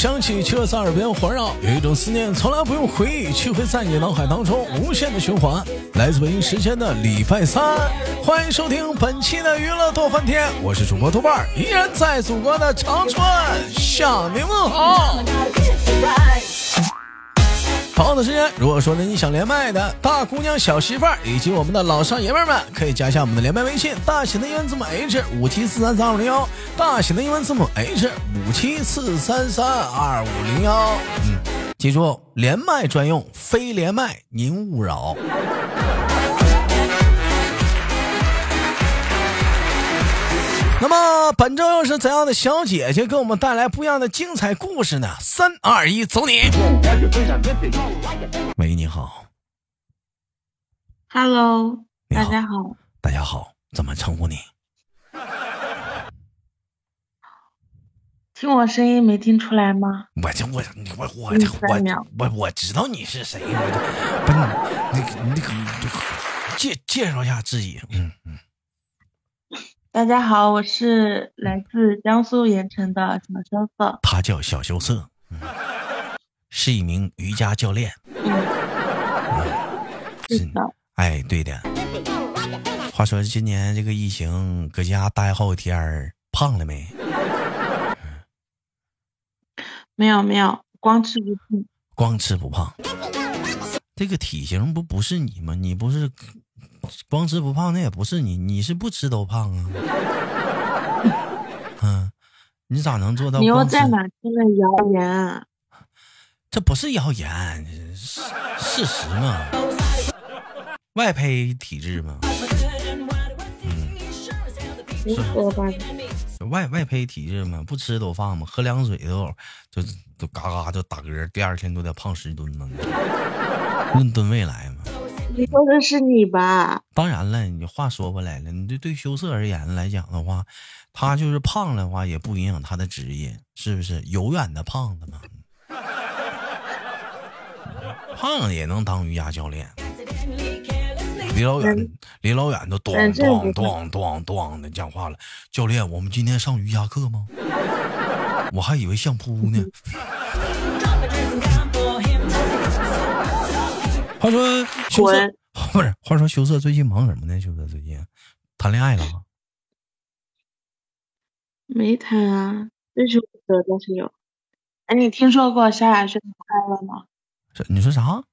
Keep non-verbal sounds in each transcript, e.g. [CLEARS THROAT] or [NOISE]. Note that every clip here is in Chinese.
响起，却在耳边环绕；有一种思念从来不用回忆，却会在你脑海当中无限的循环。来自北京时间的礼拜三，欢迎收听本期的娱乐多翻天，我是主播豆瓣，依然在祖国的长春向您问好。同样的时间，如果说呢你想连麦的大姑娘、小媳妇儿以及我们的老少爷们儿们，可以加一下我们的连麦微信，大写的英文字母 H 五七四三三二五零幺，大写的英文字母 H 五七四三三二五零幺。嗯，记住连麦专用，非连麦您勿扰。么本周又是怎样的小姐姐给我们带来不一样的精彩故事呢？三二一，走你！喂，你好 Hello，大家好，大家好，怎么称呼你？听我声音没听出来吗？我这我我我嗯我我我知道你是谁，我不是你你你你介介绍一下自己，嗯嗯，大家好，我是来自江苏盐城的小羞涩。他叫小羞涩，嗯，是一名瑜伽教练，嗯，是的，哎，对的。话说今年这个疫情搁家待好几天儿，胖了没？没有没有，光吃不胖。光吃不胖，这个体型不不是你吗？你不是光吃不胖，那也不是你，你是不吃都胖啊。[LAUGHS] 嗯，你咋能做到你又在？哪听的谣言啊？这不是谣言，是事实嘛？外胚体质嘛？嗯说八道！外外胚体质嘛，不吃都胖嘛，喝凉水都就就嘎嘎就打嗝，第二天都得胖十吨呢，论吨位来嘛。你说的是你吧？当然了，你话说回来了，你对对羞涩而言来讲的话，他就是胖的话，也不影响他的职业，是不是？有远的胖子嘛，胖了也能当瑜伽教练。离老远，离老远都咣嗯这咣不咣咣咣的讲话了。教练，我们今天上瑜伽课吗？我还以为相扑呢。[LAUGHS] 话说羞涩滚，[LAUGHS] 不是？话说羞涩最近忙什么呢？羞涩最近谈恋爱了吗？没谈啊，追求者倒是有。哎，你听说过萧亚轩的快乐吗？你说啥？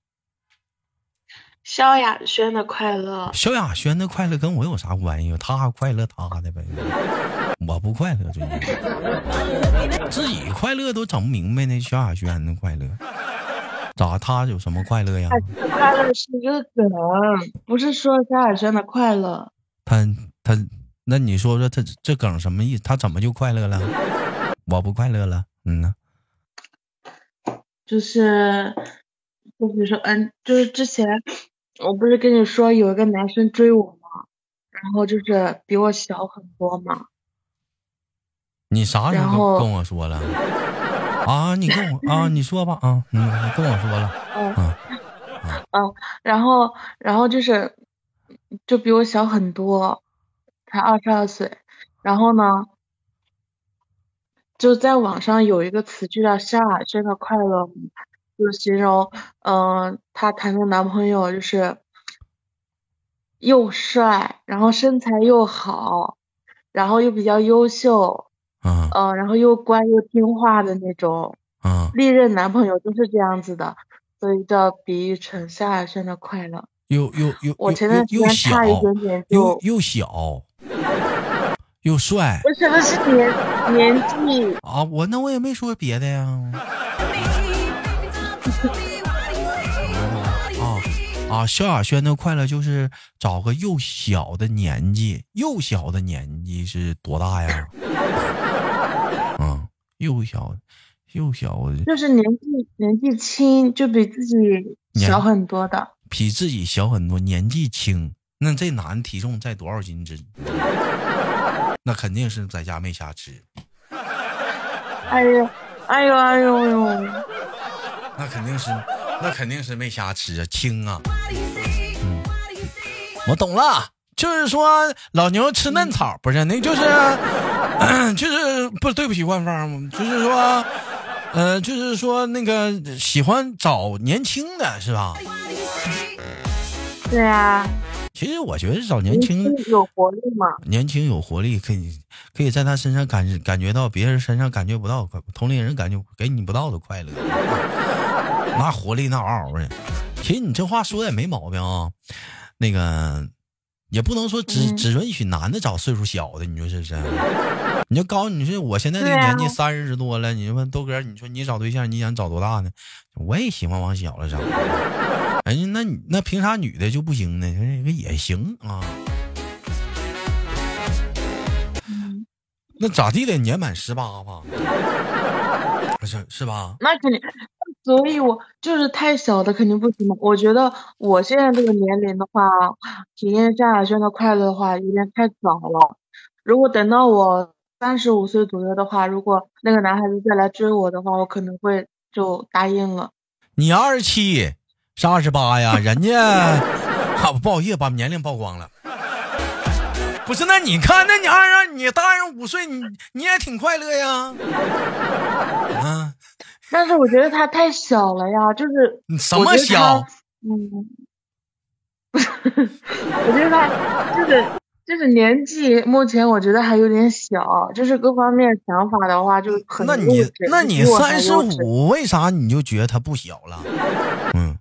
萧亚轩的快乐，萧亚轩的快乐跟我有啥关系？他快乐他的呗，我不快乐最近，自己快乐都整不明白呢。萧亚轩的快乐，咋他有什么快乐呀？他乐是一个梗，不是说萧亚轩的快乐。他他，那你说说他这梗什么意思？他怎么就快乐了？我不快乐了，嗯呢？就是，就比如说，嗯，就是之前我不是跟你说有一个男生追我吗？然后就是比我小很多嘛。你啥时候跟我说了？啊，你跟我啊，你说吧啊，嗯，你跟我说了，嗯嗯嗯，然后然后就是就比我小很多，才二十二岁。然后呢，就在网上有一个词就叫夏亚轩的快乐，就形容嗯、她谈的男朋友就是又帅，然后身材又好，然后又比较优秀，嗯嗯、然后又乖又听话的那种。嗯，历任男朋友都是这样子的，所以叫比喻成萧亚轩的快乐。又又又我前又又又段时间差一小点点就又又小又帅不是不是年年纪，啊！我那我也没说别的呀。[LAUGHS] 啊啊！萧亚轩的快乐就是找个又小的年纪，又小的年纪是多大呀？嗯，[LAUGHS] 又小又小，就是年纪年纪轻，就比自己小很多的。比自己小很多，年纪轻。那这男体重在多少斤之？[LAUGHS] 那肯定是在家没瞎吃。哎呦哎呦哎呦哎呦！那肯定是，[LAUGHS] 那肯定是没瞎吃啊，轻啊。嗯，我懂了，就是说老牛吃嫩草，不是，那就是 [CLEARS THROAT] 就是不对不起官方，就是说，呃，就是说那个喜欢找年轻的是吧？对啊，其实我觉得找年轻的有活力嘛。年轻有活力，可以可以在他身上感感觉到别人身上感觉不到，同龄人感觉给你不到的快乐，[LAUGHS] 那活力那嗷嗷的。其实你这话说的也没毛病啊，那个也不能说只只允许男的找岁数小的，你说是不是？你就告诉你说我现在这个年纪三十多了，你说豆哥，你说你找对象你想找多大呢？我也喜欢往小了找。哎，那你那凭啥女的就不行呢？这个也行啊。那咋地得年满十八吧？是是吧？那肯定，所以我就是太小的肯定不行嘛。我觉得我现在这个年龄的话，体验萧亚轩的快乐的话有点太早了。如果等到我三十五岁左右的话，如果那个男孩子再来追我的话，我可能会就答应了。你二十七。是二十八呀，[LAUGHS] 人家啊不好意思把年龄曝光了。不是，那你看，那你二二你大人五岁，你你也挺快乐呀。嗯，[LAUGHS] 但是我觉得他太小了呀，就是什么小？嗯，[LAUGHS] 我觉得他就是就是年纪，目前我觉得还有点小，就是各方面想法的话就很那你那你三十五，为啥你就觉得他不小了？嗯。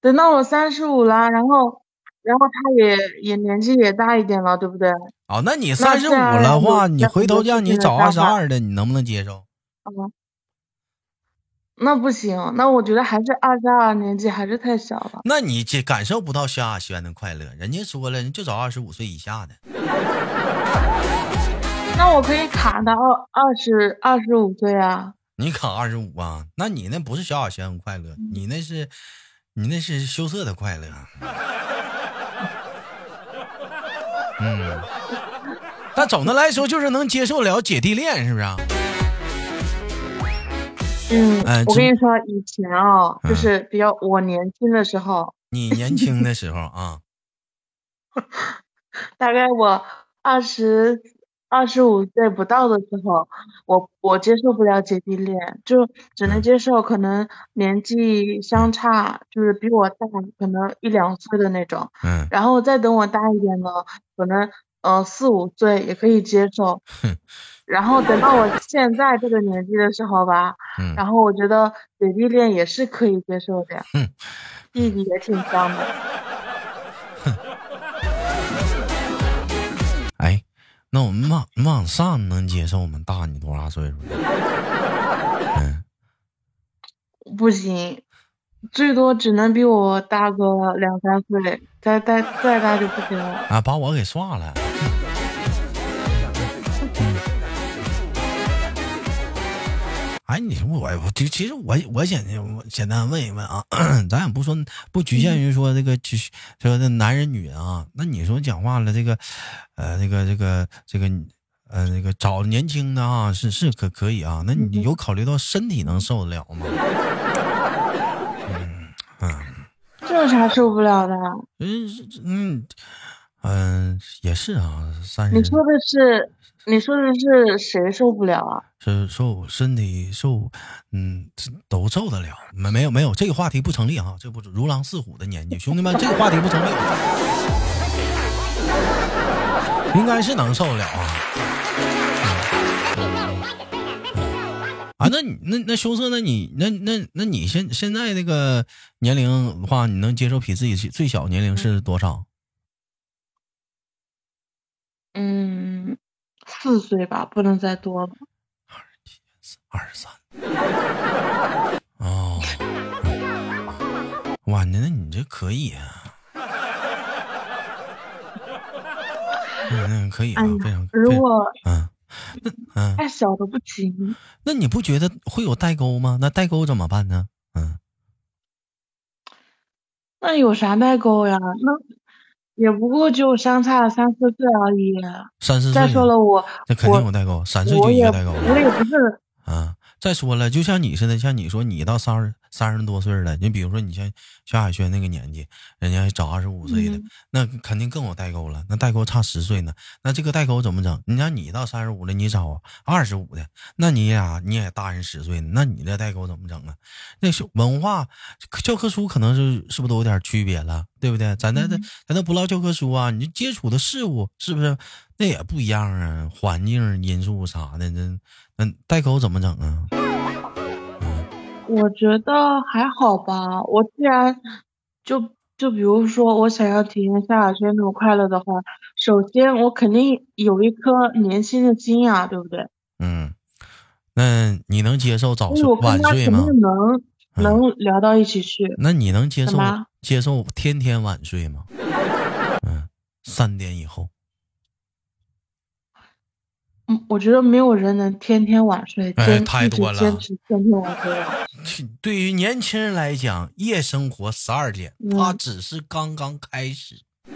等到我三十五了，然后，然后他也也年纪也大一点了，对不对？哦，那你三十五了话，你回头让你找二十二的，你能不能接受？嗯，那不行，那我觉得还是二十二年纪还是太小了。那你这感受不到萧亚轩的快乐，人家说了，人就找二十五岁以下的。[LAUGHS] 那我可以卡到二二十二十五岁啊？你卡二十五啊？那你那不是萧亚轩快乐，你那是。你那是羞涩的快乐，嗯，但总的来说就是能接受了姐弟恋，是不是？嗯，我跟你说，以前啊，就是比较我年轻的时候，你年轻的时候啊，[LAUGHS] 大概我二十。二十五岁不到的时候，我我接受不了姐弟恋，就只能接受可能年纪相差就是比我大可能一两岁的那种。嗯。然后再等我大一点了，可能呃四五岁也可以接受。然后等到我现在这个年纪的时候吧，嗯。然后我觉得姐弟恋也是可以接受的呀。弟弟也挺香的。那我们往往上能接受吗？大你多大岁数？[LAUGHS] 嗯，不行，最多只能比我大个两三岁，再再再大就不行了。啊，把我给刷了。哎，你说我我就其实我我简我简单问一问啊，[CLEARS THROAT] 咱也不说不局限于说这个就是说这男人女人啊，那你说讲话了这个，呃，这个这个这个呃那个找年轻的啊，是是可可以啊，那你有考虑到身体能受得了吗？[LAUGHS] 嗯嗯，这有啥受不了的？嗯嗯嗯，也是啊，三十。你说的是？你说的是谁受不了啊？是受身体受，嗯，都受得了。没没有没有，这个话题不成立哈，这不如狼似虎的年纪，兄弟们，这个话题不成立。应该是能受得了啊。啊，那你那那羞涩，那你那那那你现现在这个年龄的话，你能接受比自己最小年龄是多少？嗯。四岁吧，不能再多了。二七二十三。哦，哇，那那你这可以啊。嗯，可以啊，非常。如果嗯，嗯，太小的不行。那你不觉得会有代沟吗？那代沟怎么办呢？嗯。那有啥代沟呀？那。也不过就相差三四岁而已。三四岁。再说了，我那肯定有代沟，三岁就一个代沟。我也不是。啊，再说了，就像你似的，像你说你到三十三十多岁了，你比如说你像萧亚轩那个年纪，人家找二十五岁的，嗯那肯定更有代沟了。那代沟差十岁呢，那这个代沟怎么整？你像你到三十五了，你找二十五的，那你俩你也大人十岁，那你这代沟怎么整啊？那是文化教科书可能是是不是都有点区别了，对不对？咱那那嗯咱那不唠教科书啊，你接触的事物是不是那也不一样啊？环境因素啥的，那那代沟怎么整啊？我觉得还好吧。我既然就就比如说，我想要体验萧亚轩那种快乐的话，首先我肯定有一颗年轻的心呀，对不对？嗯，那你能接受早睡晚睡吗？能嗯能聊到一起去。那你能接受接受天天晚睡吗？嗯，三点以后，嗯，我觉得没有人能天天晚睡，哎太多了坚持天天晚睡。对于年轻人来讲，夜生活十二点，嗯它只是刚刚开始。[LAUGHS]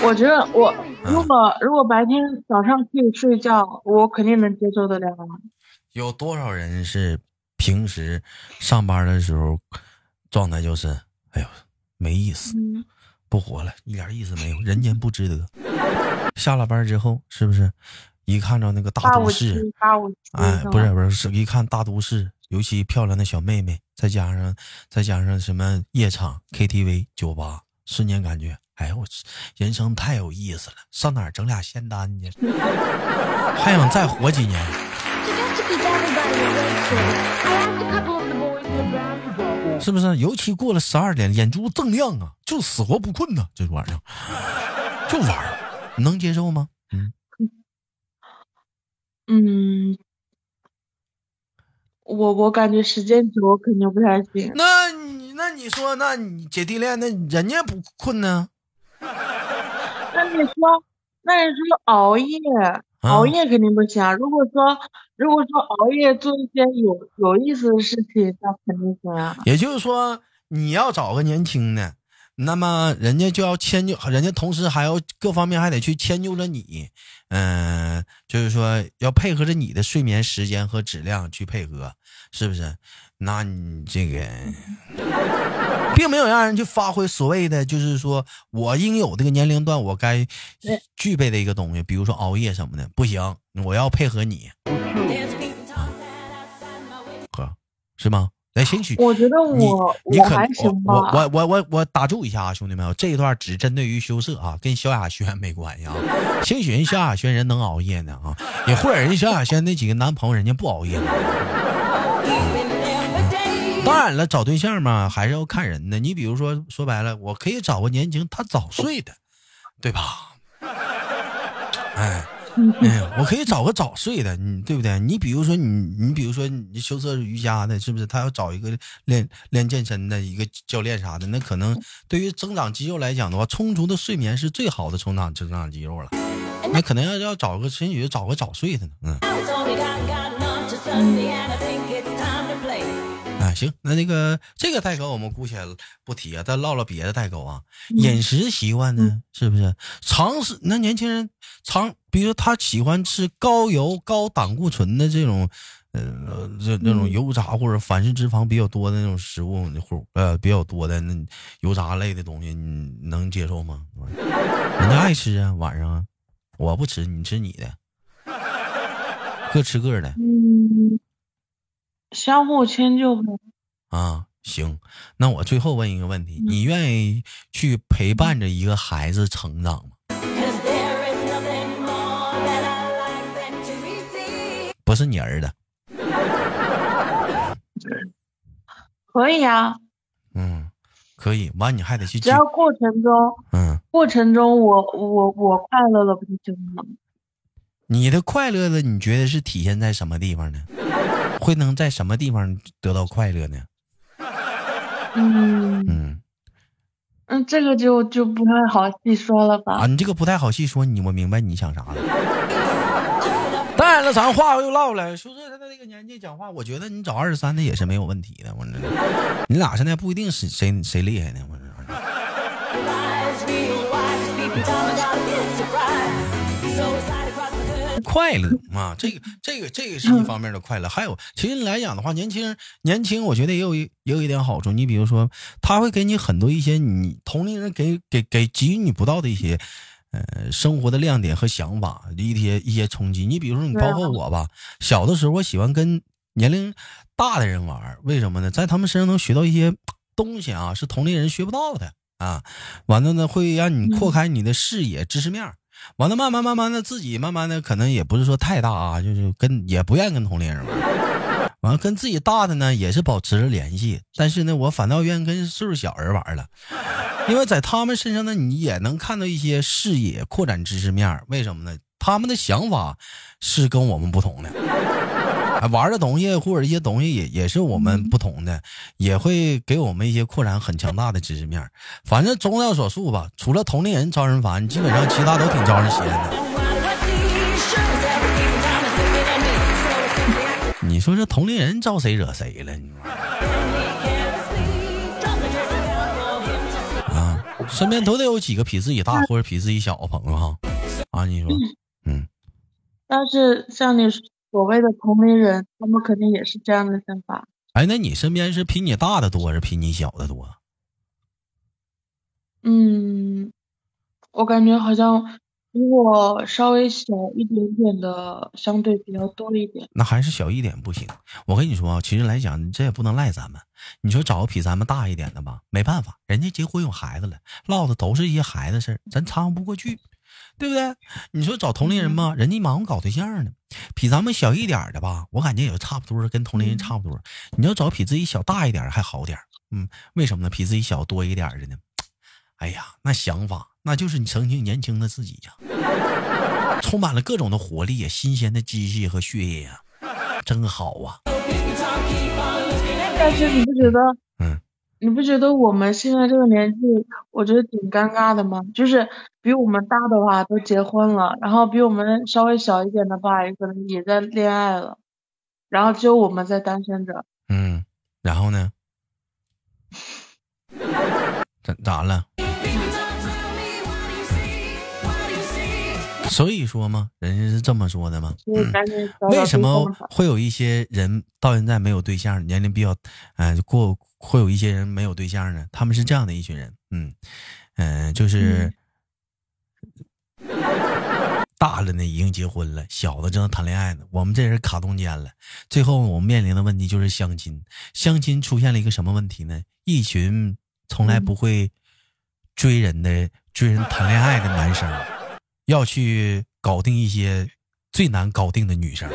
我觉得我嗯如果如果白天早上可以睡觉，我肯定能接受得了。有多少人是平时上班的时候状态就是，哎呦，没意思，嗯，不活了，一点意思没有，人间不值得。下了班之后，是不是一看着那个大都市哎，不是不是，是一看大都市，尤其漂亮的小妹妹，再加上再加上什么夜场、KTV、酒吧，瞬间感觉，哎呦我人生太有意思了，上哪儿整俩仙丹去？还想再活几年.是不是？尤其过了十二点，眼珠锃亮啊，就死活不困呐、这晚上就玩能接受吗？嗯，嗯，我我感觉时间久我肯定不太行。那你那你说，那你姐弟恋，那人家不困呢？[LAUGHS] 那你说，那你说熬夜，啊熬夜肯定不行啊。如果说如果说熬夜做一些有有意思的事情，那肯定行啊。也就是说，你要找个年轻的，那么人家就要迁就，人家同时还要各方面还得去迁就着你，嗯、就是说要配合着你的睡眠时间和质量去配合，是不是？那你这个，[LAUGHS] 并没有让人去发挥所谓的，就是说我应有这个年龄段我该具备的一个东西，比如说熬夜什么的，不行，我要配合你，哥，是吗？来，兴许我觉得你我你可我我。我我我我打住一下啊，兄弟们，这一段只针对于羞涩啊，跟萧亚轩没关系啊。兴许人萧亚轩人能熬夜呢啊，也或者人萧亚轩那几个男朋友人家不熬夜呢。当然了，找对象嘛，还是要看人的。你比如说，说白了，我可以找个年轻他早睡的，对吧？哎，[LAUGHS] 哎，我可以找个早睡的，你对不对？你比如说你，你比如说你修车瑜伽的，是不是？他要找一个练练健身的一个教练啥的，那可能对于增长肌肉来讲的话，充足的睡眠是最好的增长增长肌肉了。那可能要要找个兴许找个早睡的呢，嗯。啊，行，那那个这个代沟我们姑且不提啊，再唠唠别的代沟啊。饮食习惯呢，是不是常是那年轻人常，比如说他喜欢吃高油、高胆固醇的这种，呃，这那种油炸或者反式脂肪比较多的那种食物，或呃比较多的那油炸类的东西，你能接受吗？人家爱吃啊，晚上啊，我不吃，你吃你的，各吃各的。嗯，相互迁就呗。啊，行，那我最后问一个问题，你愿意去陪伴着一个孩子成长吗？不是你儿子，可以啊，嗯，可以。完，你还得去只要过程中嗯，过程中我我我快乐了不就行了吗？你的快乐的，你觉得是体现在什么地方呢？会能在什么地方得到快乐呢？嗯嗯嗯，这个就就不太好细说了吧。啊，你这个不太好细说，你我明白你想啥了。当然了，咱话又唠了，说这他那个年纪讲话，我觉得你找二十三的也是没有问题的。我这，你俩现在不一定是谁谁厉害呢。我这。快乐啊，这个这个这个是一方面的快乐。还有，其实来讲的话，年轻人年轻，我觉得也有一也有一点好处。你比如说，他会给你很多一些你同龄人给给给给予你不到的一些。呃，生活的亮点和想法，一些一些冲击。你比如说，你包括我吧，小的时候我喜欢跟年龄大的人玩，为什么呢？在他们身上能学到一些东西啊，是同龄人学不到的啊。完了呢，会让你扩开你的视野、知识面儿。完了，慢慢慢慢的，自己慢慢的，可能也不是说太大啊，就是跟也不愿意跟同龄人玩。完了，跟自己大的呢，也是保持着联系，但是呢，我反倒愿意跟岁数小人玩了。因为在他们身上呢，你也能看到一些视野扩展知识面。为什么呢？他们的想法是跟我们不同的，玩的东西或者一些东西也也是我们不同的，也会给我们一些扩展很强大的知识面。反正综上所述吧，除了同龄人招人烦，基本上其他都挺招人喜欢的。你说这同龄人招谁惹谁了？你说啊，身边都得有几个比自己大或者比自己小的朋友哈。啊，你说，嗯，但是像你所谓的同龄人，他们肯定也是这样的想法。哎，那你身边是比你大的多，还是比你小的多？嗯，我感觉好像比我稍微小一点点的相对比较多一点。那还是小一点不行。我跟你说啊，其实来讲，这也不能赖咱们。你说找个比咱们大一点的吧，没办法，人家结婚有孩子了，唠的都是一些孩子事儿，咱掺和不过去，对不对？你说找同龄人吧，人家忙搞对象呢。比咱们小一点的吧，我感觉也差不多，跟同龄人差不多。你要找比自己小大一点还好点儿嗯，为什么呢？比自己小多一点的呢？哎呀，那想法那就是你曾经年轻的自己呀，充满了各种的活力呀，新鲜的机械和血液呀，真好啊！但是你不觉得，嗯，你不觉得我们现在这个年纪，我觉得挺尴尬的吗？就是比我们大的话都结婚了，然后比我们稍微小一点的吧，也可能也在恋爱了，然后只有我们在单身着。嗯，然后呢？[LAUGHS] 咋咋了？所以说嘛，人家是这么说的嘛。嗯为什么会有一些人到现在没有对象，年龄比较，呃，过会有一些人没有对象呢？他们是这样的一群人，嗯，嗯、就是、大了呢已经结婚了，小的正在谈恋爱呢。我们这人卡中间了，最后我们面临的问题就是相亲。相亲出现了一个什么问题呢？一群从来不会追人的、追人谈恋爱的男生，要去搞定一些最难搞定的女生。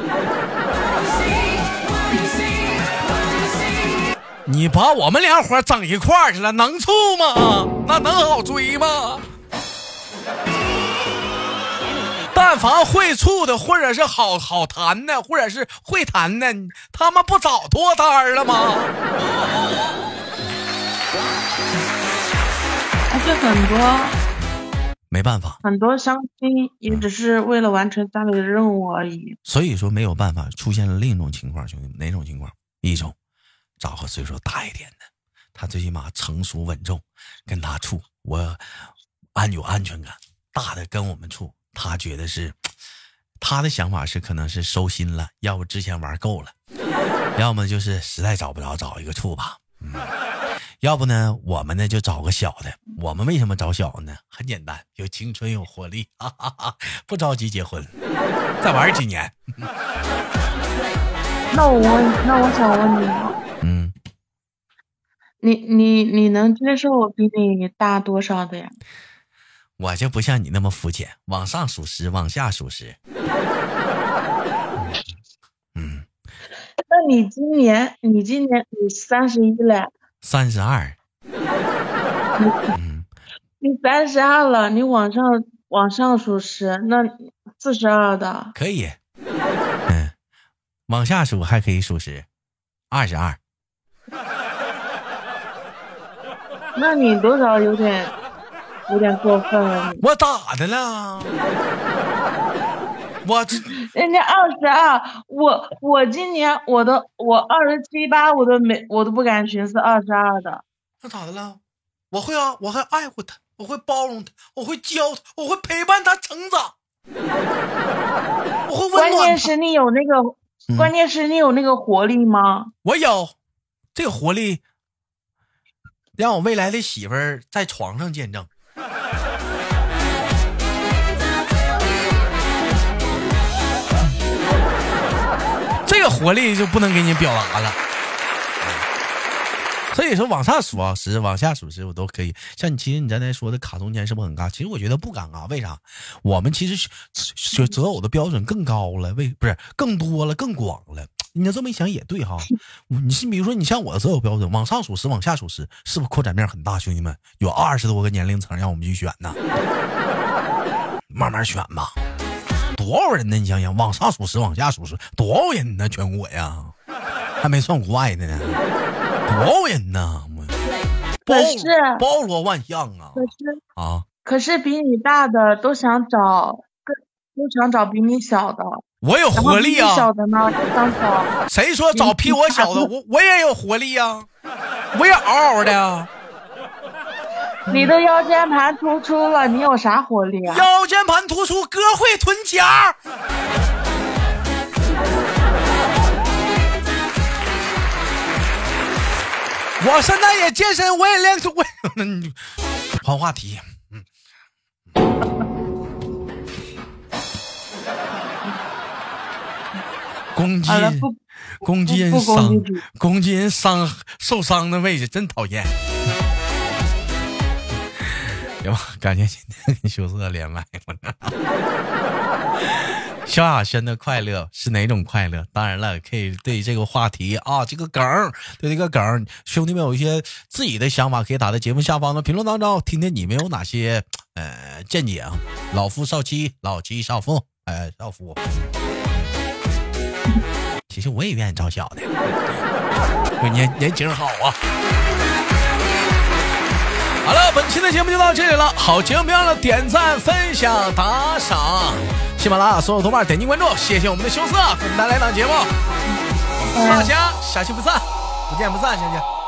你把我们两伙整一块儿去了，能处吗？那能好追吗？但凡会处的，或者是好好谈的，或者是会谈的，他们不早脱单了吗？而且很多没办法，很多相亲也只是为了完成家里的任务而已。所以说没有办法，出现了另一种情况，兄弟们，哪种情况？一种，找个岁数大一点的，他最起码成熟稳重，跟他处，我安有安全感。大的跟我们处，他觉得是，他的想法是可能是收心了，要不之前玩够了，[LAUGHS] 要么就是实在找不着，找一个处吧。嗯，要不呢，我们呢就找个小的。我们为什么找小呢？很简单，有青春有活力，哈哈哈，不着急结婚，再玩几年。那我问，那我想问你，嗯，你你你能接受我比你大多少的呀？我就不像你那么肤浅，往上数十，往下数十。嗯，那你今年你今年你三十一了，三十二。嗯，你三十二了，你往上往上数十，那四十二的，可以。嗯，往下数还可以数十，二十二。那你多少有点有点过分了。我咋的了？我这 [LAUGHS] 人家二十二，我我今年我都我二十七八，我都没我都不敢寻思二十二的。那咋的了？我会啊，我还爱护他，我会包容他，我会教他，我会陪伴他成长。我会温关暖他。键是你有那个，嗯关键是你有那个活力吗？我有这个活力，让我未来的媳妇儿在床上见证。[LAUGHS] 这个活力就不能给你表达了。所以说往上数啊十，往下数十，我都可以。像你，其实你刚才说的卡中间是不是很尬？其实我觉得不尴尬，为啥？我们其实选择偶的标准更高了，为不是更多了，更广了。你要这么一想也对哈。你是比如说，你像我的择偶标准，往上数十，往下数十，是不是扩展面很大？兄弟们，有二十多个年龄层让我们去选呢，[LAUGHS] 慢慢选吧。多少人呢？你想想，往上数十，往下数十，多少人呢？全国呀，还没算国外的呢，多少人呐？我包罗万象啊可是啊！可是比你大的都想找，更都想找比你小的，我有活力啊！小的呢就想找，谁说找比我小的？我我也有活力呀、我也嗷嗷的呀。你的腰间盘突出了，你有啥活力啊？腰间盘突出，哥会臀夹。我现在也健身，我也练出，我嗯换话题。嗯，攻击攻击人伤，攻击人伤受伤的位置，真讨厌。[LAUGHS] 行吧，感谢今天跟羞涩连麦，萧亚轩的快乐是哪种快乐？当然了，可以对这个话题啊，这个梗，对这个梗，兄弟们有一些自己的想法，可以打在节目下方的评论当中，听听你们有哪些呃见解啊。老夫少妻，老妻少夫，[LAUGHS] 哎、少夫。其实我也愿意找小的，对年年轻好啊。好了，本期的节目就到这里了。好节目别忘了点赞、分享、打赏。喜马拉雅所有同伴点击关注，谢谢我们的羞涩给我们带来档节目。大家下期不散，不见不散，谢谢。